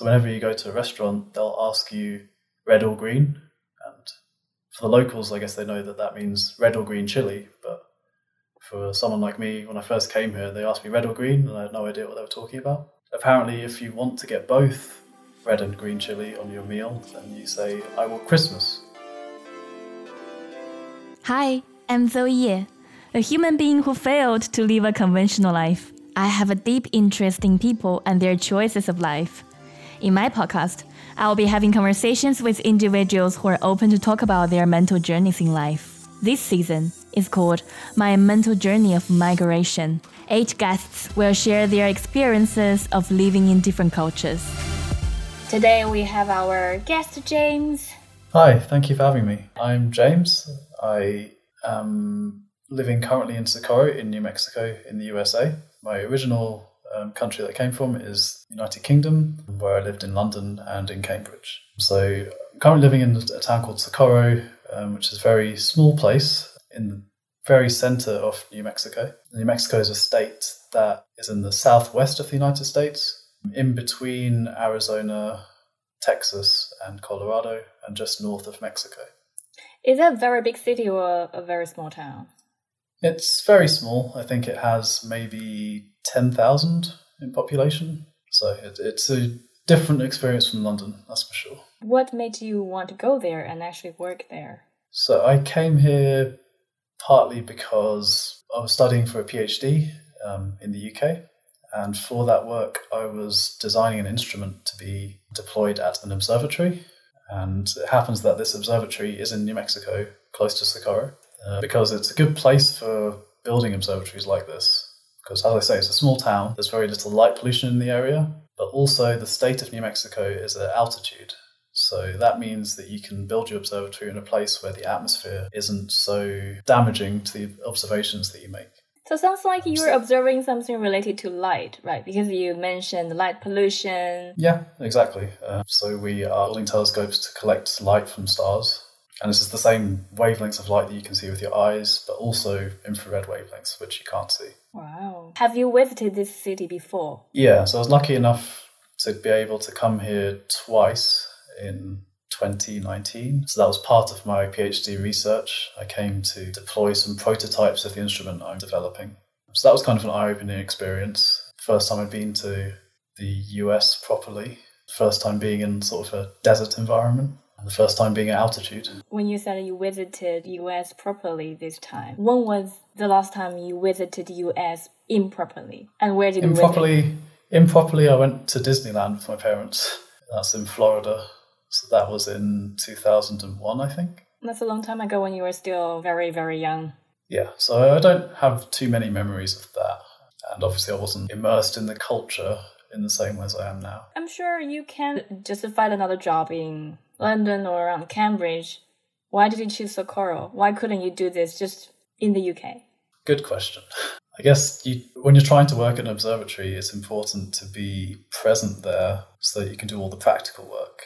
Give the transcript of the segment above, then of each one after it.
So whenever you go to a restaurant, they'll ask you red or green. And for the locals, I guess they know that that means red or green chili. But for someone like me, when I first came here, they asked me red or green, and I had no idea what they were talking about. Apparently, if you want to get both red and green chili on your meal, then you say, I want Christmas. Hi, I'm Zoe Ye, a human being who failed to live a conventional life. I have a deep interest in people and their choices of life. In my podcast, I'll be having conversations with individuals who are open to talk about their mental journeys in life. This season is called My Mental Journey of Migration. Eight guests will share their experiences of living in different cultures. Today we have our guest, James. Hi, thank you for having me. I'm James. I am living currently in Socorro in New Mexico in the USA. My original um, country that I came from is United Kingdom, where I lived in London and in Cambridge. So I'm currently living in a town called Socorro, um, which is a very small place in the very center of New Mexico. New Mexico is a state that is in the southwest of the United States, in between Arizona, Texas, and Colorado, and just north of Mexico. Is that a very big city or a very small town? It's very small. I think it has maybe 10,000 in population. So it, it's a different experience from London, that's for sure. What made you want to go there and actually work there? So I came here partly because I was studying for a PhD um, in the UK. And for that work, I was designing an instrument to be deployed at an observatory. And it happens that this observatory is in New Mexico, close to Socorro. Uh, because it's a good place for building observatories like this. Because, as I say, it's a small town, there's very little light pollution in the area, but also the state of New Mexico is at altitude. So that means that you can build your observatory in a place where the atmosphere isn't so damaging to the observations that you make. So it sounds like you're observing something related to light, right? Because you mentioned light pollution. Yeah, exactly. Uh, so we are building telescopes to collect light from stars and this is the same wavelengths of light that you can see with your eyes, but also infrared wavelengths, which you can't see. Wow. Have you visited this city before? Yeah, so I was lucky enough to be able to come here twice in 2019. So that was part of my PhD research. I came to deploy some prototypes of the instrument I'm developing. So that was kind of an eye opening experience. First time I'd been to the US properly, first time being in sort of a desert environment the first time being at altitude. When you said you visited US properly this time, when was the last time you visited the US improperly? And where did improperly, you visit? Improperly, I went to Disneyland with my parents. That's in Florida. So that was in 2001, I think. That's a long time ago when you were still very, very young. Yeah, so I don't have too many memories of that. And obviously, I wasn't immersed in the culture in the same way as I am now. I'm sure you can just find another job in London or around Cambridge. Why did you choose Socorro? Why couldn't you do this just in the UK? Good question. I guess you, when you're trying to work at an observatory, it's important to be present there so that you can do all the practical work.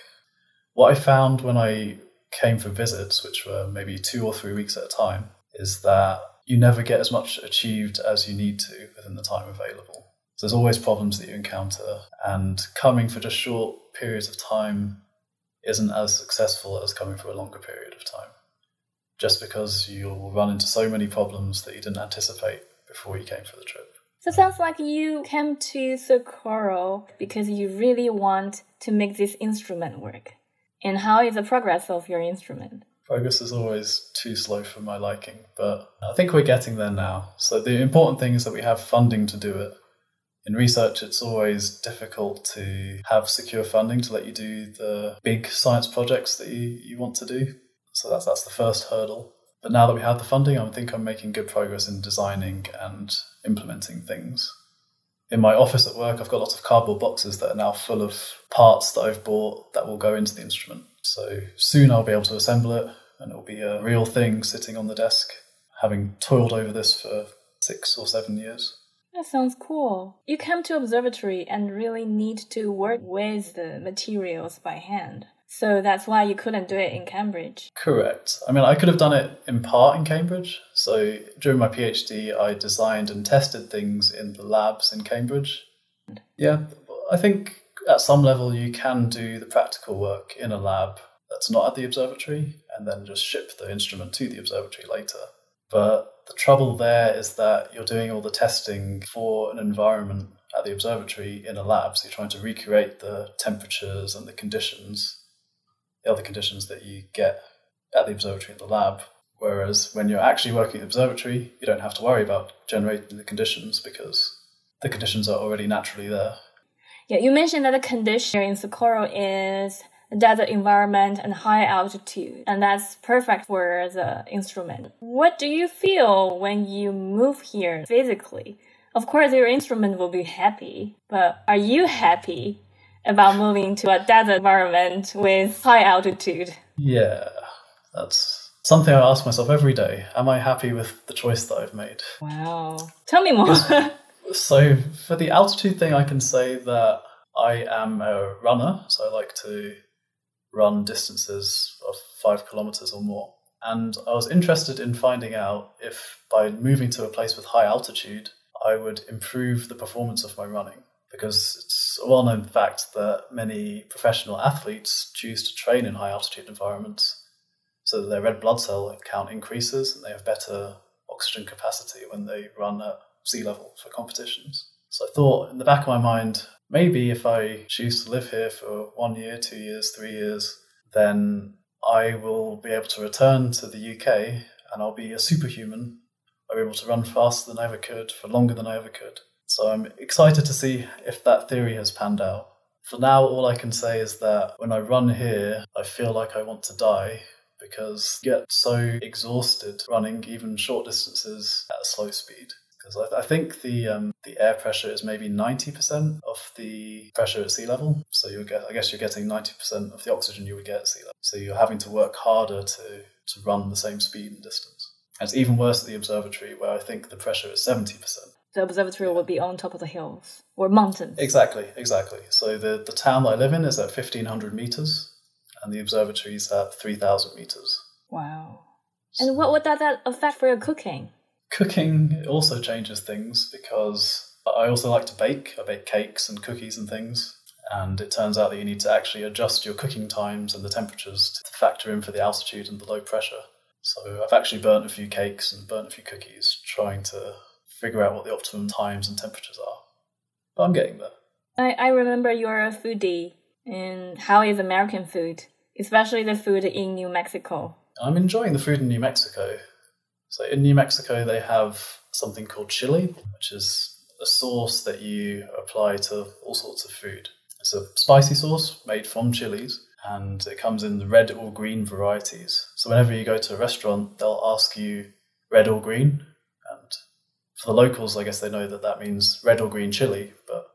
What I found when I came for visits, which were maybe two or three weeks at a time, is that you never get as much achieved as you need to within the time available. So there's always problems that you encounter, and coming for just short periods of time isn't as successful as coming for a longer period of time. Just because you'll run into so many problems that you didn't anticipate before you came for the trip. So it sounds like you came to Socorro because you really want to make this instrument work. And how is the progress of your instrument? Progress is always too slow for my liking, but I think we're getting there now. So the important thing is that we have funding to do it in research, it's always difficult to have secure funding to let you do the big science projects that you, you want to do. So that's that's the first hurdle. But now that we have the funding, I think I'm making good progress in designing and implementing things. In my office at work, I've got lots of cardboard boxes that are now full of parts that I've bought that will go into the instrument. So soon I'll be able to assemble it and it'll be a real thing sitting on the desk, having toiled over this for six or seven years. That sounds cool. You come to observatory and really need to work with the materials by hand. So that's why you couldn't do it in Cambridge. Correct. I mean, I could have done it in part in Cambridge. So during my PhD, I designed and tested things in the labs in Cambridge. Yeah, I think at some level you can do the practical work in a lab that's not at the observatory and then just ship the instrument to the observatory later. But the trouble there is that you're doing all the testing for an environment at the observatory in a lab. So you're trying to recreate the temperatures and the conditions, the other conditions that you get at the observatory in the lab. Whereas when you're actually working at the observatory, you don't have to worry about generating the conditions because the conditions are already naturally there. Yeah, you mentioned that the condition in Socorro is desert environment and high altitude, and that's perfect for the instrument. What do you feel when you move here physically? Of course, your instrument will be happy, but are you happy about moving to a desert environment with high altitude? Yeah, that's something I ask myself every day. Am I happy with the choice that I've made? Wow. Tell me more. so, for the altitude thing, I can say that I am a runner, so I like to run distances of five kilometers or more. And I was interested in finding out if by moving to a place with high altitude, I would improve the performance of my running. Because it's a well known fact that many professional athletes choose to train in high altitude environments so that their red blood cell count increases and they have better oxygen capacity when they run at sea level for competitions. So I thought in the back of my mind, maybe if I choose to live here for one year, two years, three years, then I will be able to return to the UK and I'll be a superhuman. I'll be able to run faster than I ever could for longer than I ever could. So I'm excited to see if that theory has panned out. For now, all I can say is that when I run here, I feel like I want to die because I get so exhausted running even short distances at a slow speed because I, I, think the um, the air pressure is maybe ninety percent of the pressure at sea level. So you get, I guess you're getting ninety percent of the oxygen you would get at sea level. So you're having to work harder to to run the same speed and distance. And it's even worse at the observatory, where I think the pressure is seventy percent. The observatory will be on top of the hills or mountains. Exactly, exactly. So the the town that I live in is at fifteen hundred meters, and the observatory is at three thousand meters. Wow. And what, what does that affect for your cooking? Cooking also changes things because I also like to bake. I bake cakes and cookies and things. And it turns out that you need to actually adjust your cooking times and the temperatures to factor in for the altitude and the low pressure. So I've actually burnt a few cakes and burnt a few cookies trying to figure out what the optimum times and temperatures are. But I'm getting there. I, I remember you're a foodie. And how is American food, especially the food in New Mexico? I'm enjoying the food in New Mexico. So in New Mexico, they have something called chili, which is a sauce that you apply to all sorts of food. It's a spicy sauce made from chilies, and it comes in the red or green varieties. So whenever you go to a restaurant, they'll ask you red or green, for the locals, I guess they know that that means red or green chili. But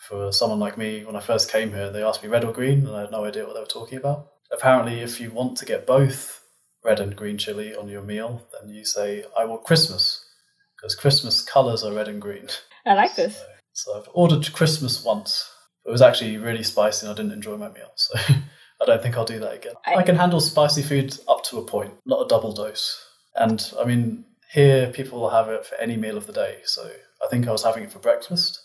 for someone like me, when I first came here, they asked me red or green, and I had no idea what they were talking about. Apparently, if you want to get both red and green chili on your meal, then you say, I want Christmas, because Christmas colours are red and green. I like this. So, so, I've ordered Christmas once. It was actually really spicy and I didn't enjoy my meal. So I don't think I'll do that again. I, I can handle spicy food up to a point, not a double dose. And I mean, here people will have it for any meal of the day. So I think I was having it for breakfast.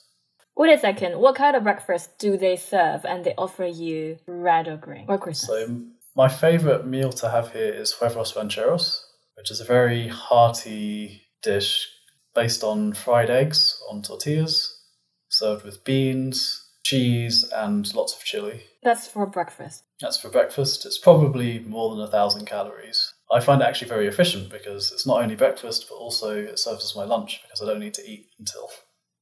Wait a second. What kind of breakfast do they serve and they offer you red or green or Christmas? So my favorite meal to have here is huevos rancheros, which is a very hearty dish based on fried eggs on tortillas, served with beans, cheese, and lots of chili. That's for breakfast. That's for breakfast. It's probably more than a thousand calories. I find it actually very efficient because it's not only breakfast, but also it serves as my lunch because I don't need to eat until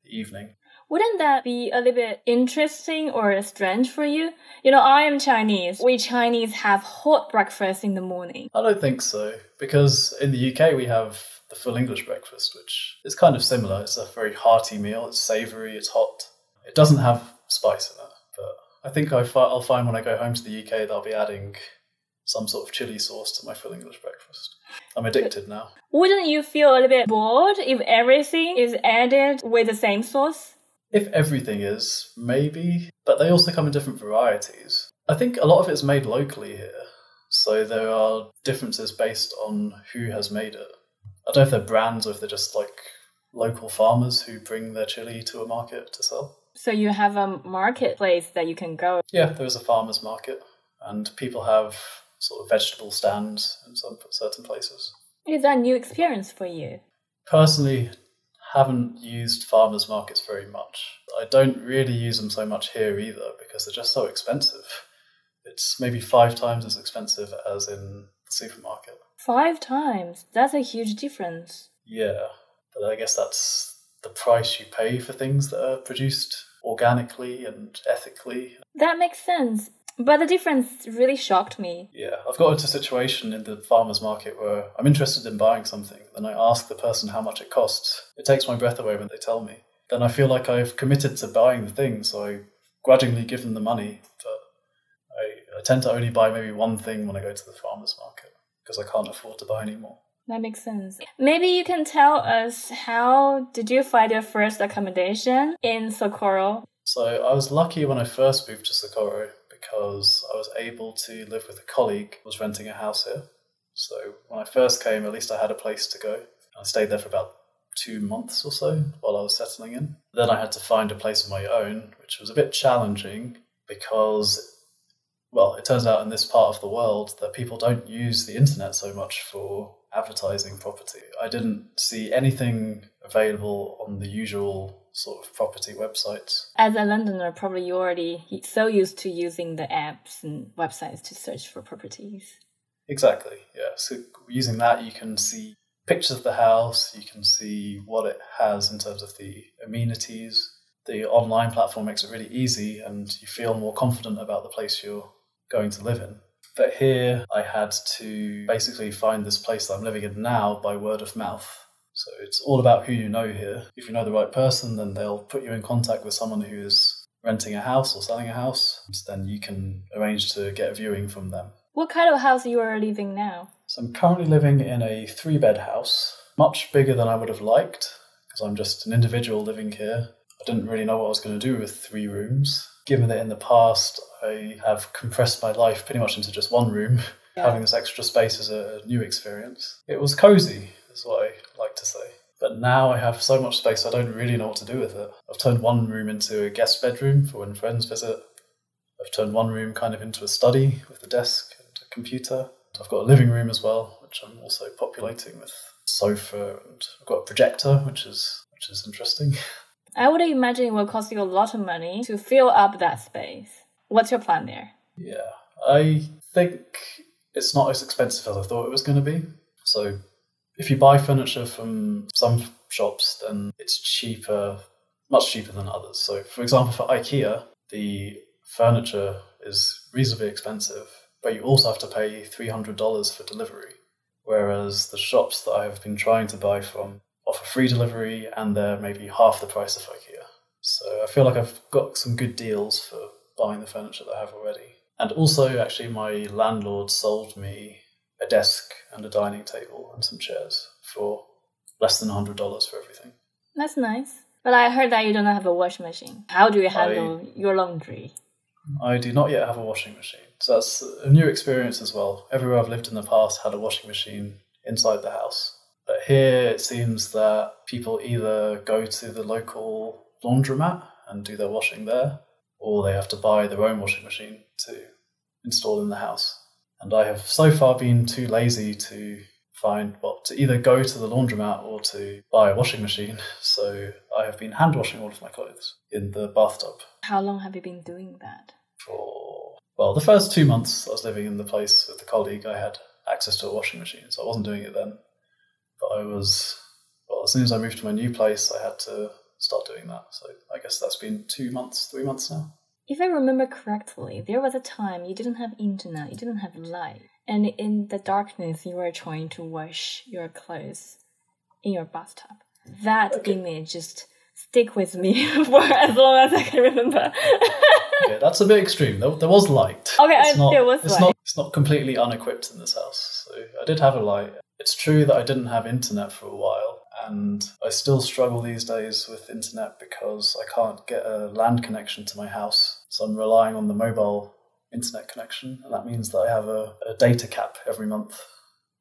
the evening. Wouldn't that be a little bit interesting or strange for you? You know, I am Chinese. We Chinese have hot breakfast in the morning. I don't think so, because in the UK we have the full English breakfast, which is kind of similar. It's a very hearty meal, it's savoury, it's hot. It doesn't have spice in it, but I think I'll find when I go home to the UK that I'll be adding some sort of chili sauce to my full English breakfast. I'm addicted now. Wouldn't you feel a little bit bored if everything is added with the same sauce? If everything is, maybe, but they also come in different varieties. I think a lot of it is made locally here, so there are differences based on who has made it. I don't know if they're brands or if they're just like local farmers who bring their chili to a market to sell. So you have a marketplace that you can go. Yeah, there is a farmer's market, and people have sort of vegetable stands in some certain places. Is that a new experience for you? Personally, haven't used farmers markets very much. I don't really use them so much here either because they're just so expensive. It's maybe five times as expensive as in the supermarket. Five times? That's a huge difference. Yeah, but I guess that's the price you pay for things that are produced organically and ethically. That makes sense. But the difference really shocked me. Yeah, I've got into a situation in the farmer's market where I'm interested in buying something, then I ask the person how much it costs. It takes my breath away when they tell me. Then I feel like I've committed to buying the thing, so I grudgingly give them the money, but I, I tend to only buy maybe one thing when I go to the farmer's market because I can't afford to buy anymore. That makes sense. Maybe you can tell us how did you find your first accommodation in Socorro? So I was lucky when I first moved to Socorro because I was able to live with a colleague who was renting a house here. So when I first came, at least I had a place to go. I stayed there for about two months or so while I was settling in. Then I had to find a place of my own, which was a bit challenging because, well, it turns out in this part of the world that people don't use the internet so much for advertising property. I didn't see anything available on the usual sort of property websites. As a Londoner, probably you're already so used to using the apps and websites to search for properties. Exactly, yeah. So using that, you can see pictures of the house, you can see what it has in terms of the amenities. The online platform makes it really easy, and you feel more confident about the place you're going to live in. But here, I had to basically find this place that I'm living in now by word of mouth. So it's all about who you know here. If you know the right person, then they'll put you in contact with someone who is renting a house or selling a house. Then you can arrange to get a viewing from them. What kind of house are you are living now? So I'm currently living in a three bed house, much bigger than I would have liked because I'm just an individual living here. I didn't really know what I was going to do with three rooms. Given that in the past I have compressed my life pretty much into just one room, yeah. having this extra space is a new experience. It was cozy, is what I like to say. But now I have so much space, I don't really know what to do with it. I've turned one room into a guest bedroom for when friends visit. I've turned one room kind of into a study with a desk and a computer. I've got a living room as well, which I'm also populating with sofa, and I've got a projector, which is which is interesting. I would imagine it will cost you a lot of money to fill up that space. What's your plan there? Yeah, I think it's not as expensive as I thought it was going to be. So, if you buy furniture from some shops, then it's cheaper, much cheaper than others. So, for example, for IKEA, the furniture is reasonably expensive, but you also have to pay $300 for delivery. Whereas the shops that I have been trying to buy from offer free delivery and they're maybe half the price of IKEA. So I feel like I've got some good deals for buying the furniture that I have already. And also, actually, my landlord sold me a desk and a dining table and some chairs for less than $100 for everything. That's nice. But I heard that you don't have a washing machine. How do you handle I, your laundry? I do not yet have a washing machine. So that's a new experience as well. Everywhere I've lived in the past had a washing machine inside the house. But here it seems that people either go to the local laundromat and do their washing there, or they have to buy their own washing machine to install in the house. And I have so far been too lazy to find what to either go to the laundromat or to buy a washing machine. So I have been hand washing all of my clothes in the bathtub. How long have you been doing that? For well, the first two months I was living in the place with the colleague, I had access to a washing machine, so I wasn't doing it then. But I was well, as soon as I moved to my new place, I had to start doing that. So I guess that's been two months, three months now. If I remember correctly, there was a time you didn't have internet, you didn't have light, and in the darkness you were trying to wash your clothes in your bathtub. That okay. image just stick with me for as long as I can remember. okay, that's a bit extreme. There, there was light. Okay, it's not, there was it's light. Not, it's not completely unequipped in this house. So I did have a light. It's true that I didn't have internet for a while, and I still struggle these days with internet because I can't get a land connection to my house. So I'm relying on the mobile internet connection, and that means that I have a, a data cap every month,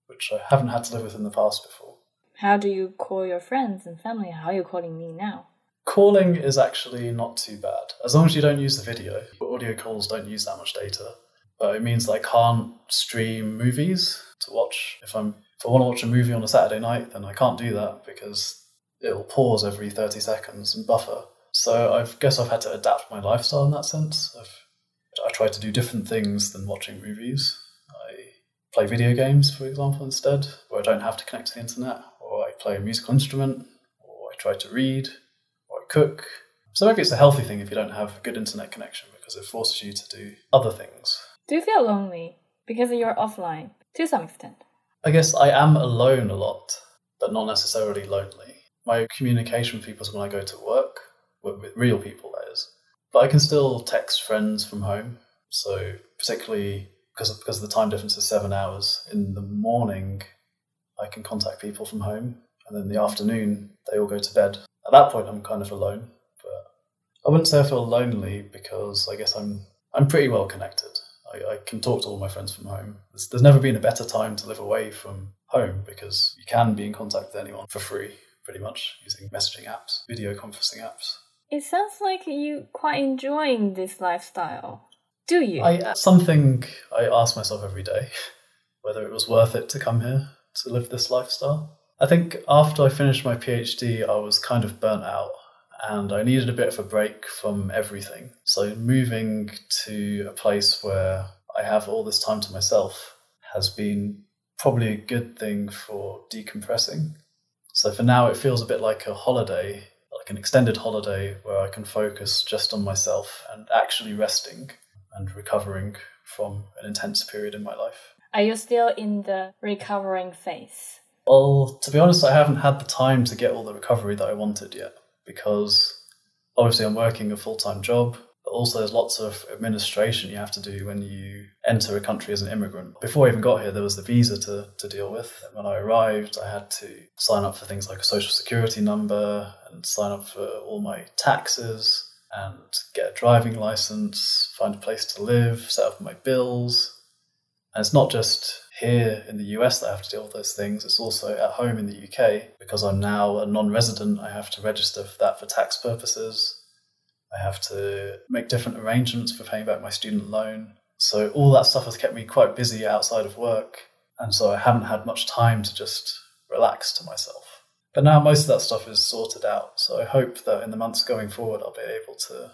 which I haven't had to live with in the past before. How do you call your friends and family? How are you calling me now? Calling is actually not too bad, as long as you don't use the video. Audio calls don't use that much data, but it means that I can't stream movies to watch. If I'm if I want to watch a movie on a Saturday night, then I can't do that because it'll pause every 30 seconds and buffer. So I guess I've had to adapt my lifestyle in that sense. I've, I try to do different things than watching movies. I play video games, for example, instead, where I don't have to connect to the internet, or I play a musical instrument, or I try to read, or I cook. So maybe it's a healthy thing if you don't have a good internet connection because it forces you to do other things. Do you feel lonely because you're offline to some extent? I guess I am alone a lot, but not necessarily lonely. My communication with people is when I go to work, with real people, that is. But I can still text friends from home. So, particularly because of, because the time difference is seven hours, in the morning, I can contact people from home. And then in the afternoon, they all go to bed. At that point, I'm kind of alone. But I wouldn't say I feel lonely because I guess I'm I'm pretty well connected. I, I can talk to all my friends from home. There's, there's never been a better time to live away from home because you can be in contact with anyone for free, pretty much, using messaging apps, video conferencing apps. It sounds like you quite enjoying this lifestyle. Do you? I uh, something I ask myself every day whether it was worth it to come here to live this lifestyle. I think after I finished my PhD, I was kind of burnt out and I needed a bit of a break from everything. So moving to a place where I have all this time to myself has been probably a good thing for decompressing. So for now, it feels a bit like a holiday, like an extended holiday where I can focus just on myself and actually resting and recovering from an intense period in my life. Are you still in the recovering phase? Well, to be honest, I haven't had the time to get all the recovery that I wanted yet because obviously I'm working a full time job, but also there's lots of administration you have to do when you enter a country as an immigrant. Before I even got here, there was the visa to, to deal with. When I arrived, I had to sign up for things like a social security number and sign up for all my taxes and get a driving license, find a place to live, set up my bills. And it's not just here in the US that I have to deal with those things. It's also at home in the UK because I'm now a non resident. I have to register for that for tax purposes. I have to make different arrangements for paying back my student loan. So, all that stuff has kept me quite busy outside of work. And so, I haven't had much time to just relax to myself. But now most of that stuff is sorted out. So, I hope that in the months going forward, I'll be able to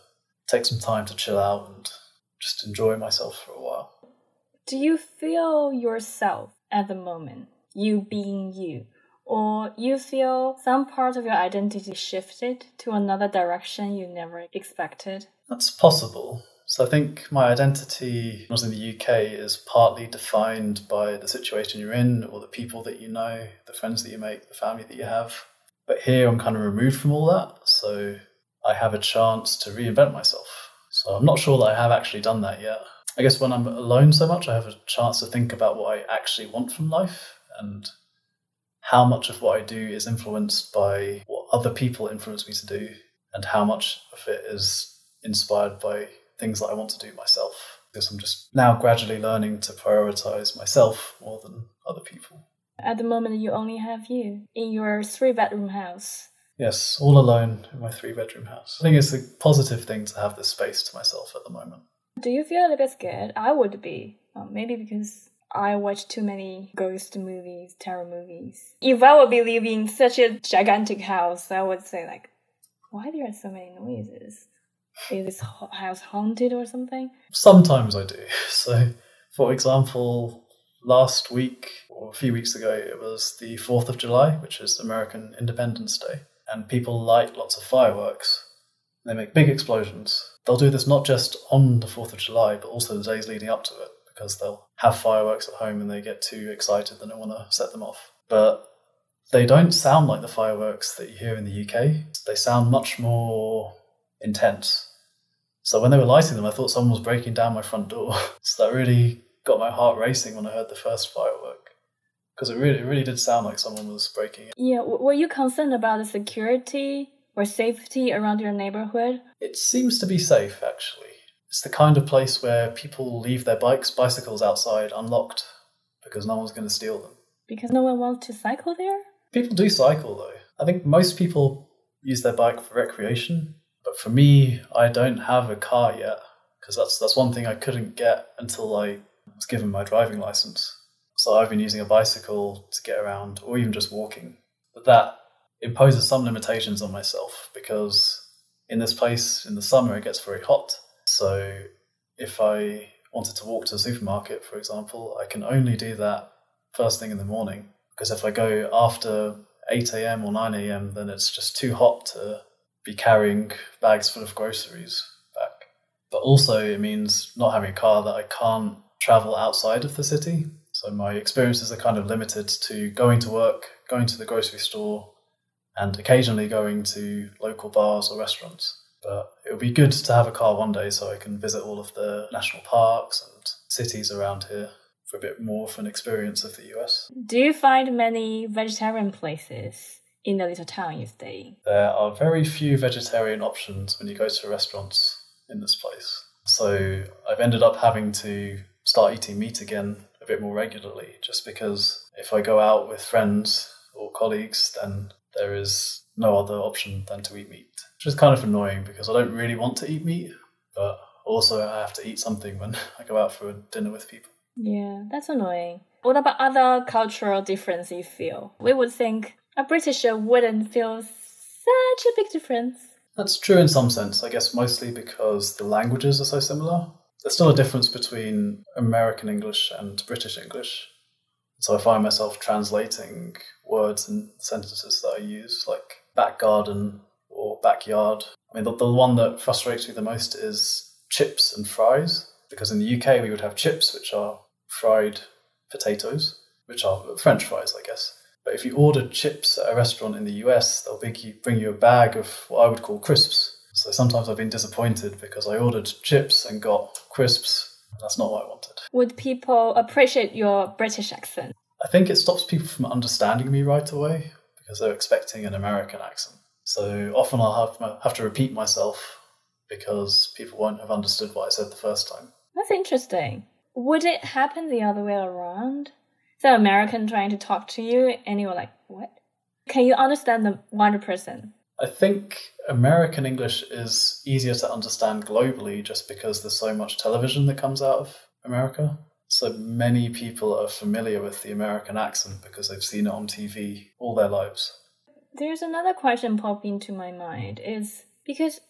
take some time to chill out and just enjoy myself for a while. Do you feel yourself at the moment, you being you, or you feel some part of your identity shifted to another direction you never expected? That's possible. So I think my identity was in the UK is partly defined by the situation you're in, or the people that you know, the friends that you make, the family that you have. But here I'm kind of removed from all that, so I have a chance to reinvent myself. So I'm not sure that I have actually done that yet. I guess when I'm alone so much, I have a chance to think about what I actually want from life and how much of what I do is influenced by what other people influence me to do, and how much of it is inspired by things that I want to do myself. Because I'm just now gradually learning to prioritize myself more than other people. At the moment, you only have you in your three bedroom house. Yes, all alone in my three bedroom house. I think it's a positive thing to have this space to myself at the moment. Do you feel a little bit scared? I would be. Um, maybe because I watch too many ghost movies, terror movies. If I would be living in such a gigantic house, I would say like, why there are so many noises? Is this house haunted or something? Sometimes I do. So, for example, last week or a few weeks ago, it was the 4th of July, which is American Independence Day, and people light lots of fireworks. They make big explosions they'll do this not just on the 4th of July, but also the days leading up to it, because they'll have fireworks at home and they get too excited and they want to set them off. But they don't sound like the fireworks that you hear in the UK. They sound much more intense. So when they were lighting them, I thought someone was breaking down my front door. so that really got my heart racing when I heard the first firework. Because it really, it really did sound like someone was breaking. Yeah, were you concerned about the security or safety around your neighborhood? It seems to be safe, actually. It's the kind of place where people leave their bikes, bicycles outside unlocked because no one's going to steal them. Because no one wants to cycle there? People do cycle, though. I think most people use their bike for recreation. But for me, I don't have a car yet because that's that's one thing I couldn't get until I was given my driving license. So I've been using a bicycle to get around or even just walking. But that imposes some limitations on myself because in this place in the summer it gets very hot. So if I wanted to walk to the supermarket, for example, I can only do that first thing in the morning because if I go after 8 a.m. or 9 a.m., then it's just too hot to be carrying bags full of groceries back. But also, it means not having a car that I can't travel outside of the city. So my experiences are kind of limited to going to work, going to the grocery store, and occasionally going to local bars or restaurants. But it would be good to have a car one day so I can visit all of the national parks and cities around here for a bit more of an experience of the US. Do you find many vegetarian places in the little town you stay in? There are very few vegetarian options when you go to restaurants in this place. So I've ended up having to start eating meat again a bit more regularly just because if I go out with friends or colleagues, then there is no other option than to eat meat, which is kind of annoying because I don't really want to eat meat, but also I have to eat something when I go out for a dinner with people. Yeah, that's annoying. What about other cultural difference you feel? We would think a Britisher wouldn't feel such a big difference. That's true in some sense, I guess mostly because the languages are so similar. There's still a difference between American English and British English. So I find myself translating words and sentences that I use, like back garden or backyard. I mean, the, the one that frustrates me the most is chips and fries, because in the UK we would have chips, which are fried potatoes, which are French fries, I guess. But if you order chips at a restaurant in the US, they'll bring you, bring you a bag of what I would call crisps. So sometimes I've been disappointed because I ordered chips and got crisps. That's not what I wanted. Would people appreciate your British accent? I think it stops people from understanding me right away because they're expecting an American accent. So often I'll have, have to repeat myself because people won't have understood what I said the first time. That's interesting. Would it happen the other way around? So American trying to talk to you and you're like, what? Can you understand them 100%? I think American English is easier to understand globally just because there's so much television that comes out of America. So many people are familiar with the American accent because they've seen it on TV all their lives. There's another question popping into my mind is because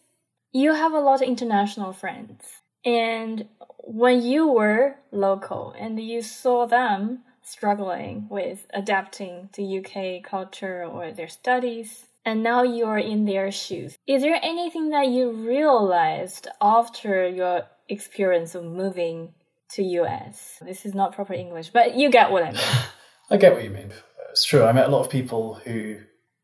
you have a lot of international friends and when you were local and you saw them struggling with adapting to UK culture or their studies, and now you're in their shoes, is there anything that you realized after your experience of moving to US? This is not proper English, but you get what I mean. I get what you mean. It's true. I met a lot of people who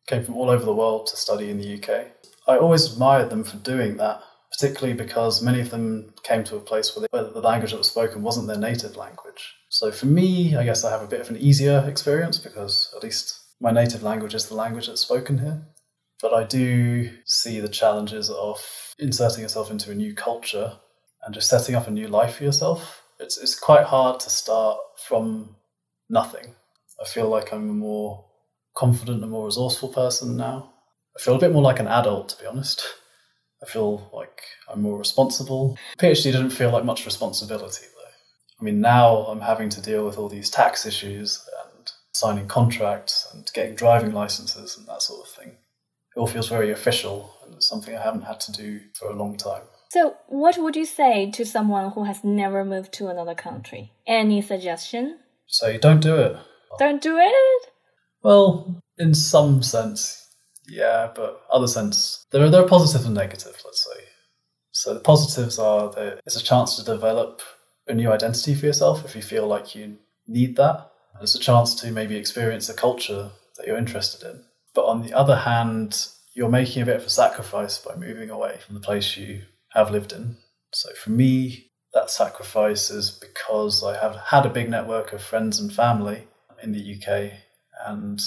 came from all over the world to study in the UK. I always admired them for doing that particularly because many of them came to a place where, they, where the language that was spoken wasn't their native language. So for me, I guess I have a bit of an easier experience because at least my native language is the language that's spoken here. But I do see the challenges of inserting yourself into a new culture and just setting up a new life for yourself. It's, it's quite hard to start from nothing. I feel like I'm a more confident and more resourceful person now. I feel a bit more like an adult, to be honest. I feel like I'm more responsible. PhD didn't feel like much responsibility though. I mean, now I'm having to deal with all these tax issues and signing contracts and getting driving licenses and that sort of thing. It all feels very official and it's something I haven't had to do for a long time. So, what would you say to someone who has never moved to another country? Any suggestion? So, don't do it. Don't do it? Well, in some sense, yeah, but other sense, there are, there are positives and negatives, let's say. So the positives are that it's a chance to develop a new identity for yourself if you feel like you need that. It's a chance to maybe experience a culture that you're interested in. But on the other hand, you're making a bit of a sacrifice by moving away from the place you have lived in. So for me, that sacrifice is because I have had a big network of friends and family in the UK, and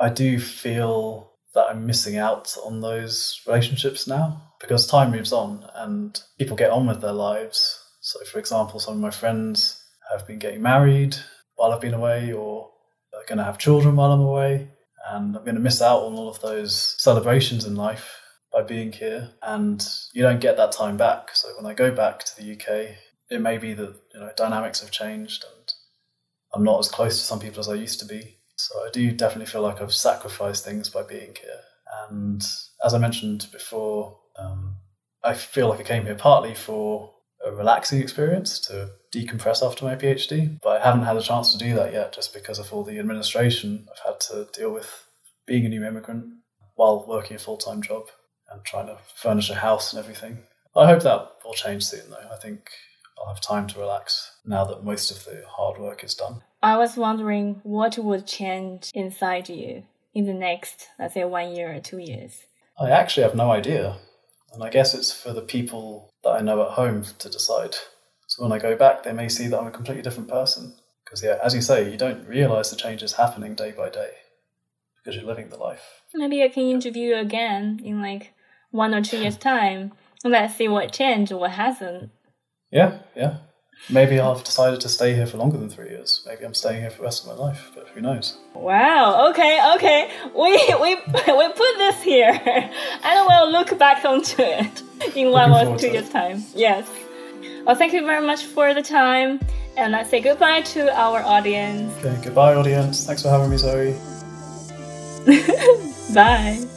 I do feel that I'm missing out on those relationships now because time moves on and people get on with their lives. So, for example, some of my friends have been getting married while I've been away, or they're going to have children while I'm away. And I'm going to miss out on all of those celebrations in life by being here. And you don't get that time back. So when I go back to the UK, it may be that you know dynamics have changed and I'm not as close to some people as I used to be. So I do definitely feel like I've sacrificed things by being here. And as I mentioned before, um, I feel like I came here partly for a relaxing experience to decompress after my PhD, but I haven't had a chance to do that yet just because of all the administration I've had to deal with being a new immigrant while working a full time job and trying to furnish a house and everything. I hope that will change soon though. I think I'll have time to relax now that most of the hard work is done. I was wondering what would change inside you in the next, let's say, one year or two years. I actually have no idea. And I guess it's for the people that I know at home to decide. So when I go back, they may see that I'm a completely different person. Because, yeah, as you say, you don't realize the changes happening day by day because you're living the life. Maybe I can interview you again in like one or two years' time. Let's see what changed, what hasn't. Yeah, yeah. Maybe have decided to stay here for longer than three years. Maybe I'm staying here for the rest of my life, but who knows? Wow. Okay. Okay. We we we put this here, and we'll look back onto it in one or two years' time. Yes. Well, thank you very much for the time, and let's say goodbye to our audience. Okay. Goodbye, audience. Thanks for having me, Zoe. Bye.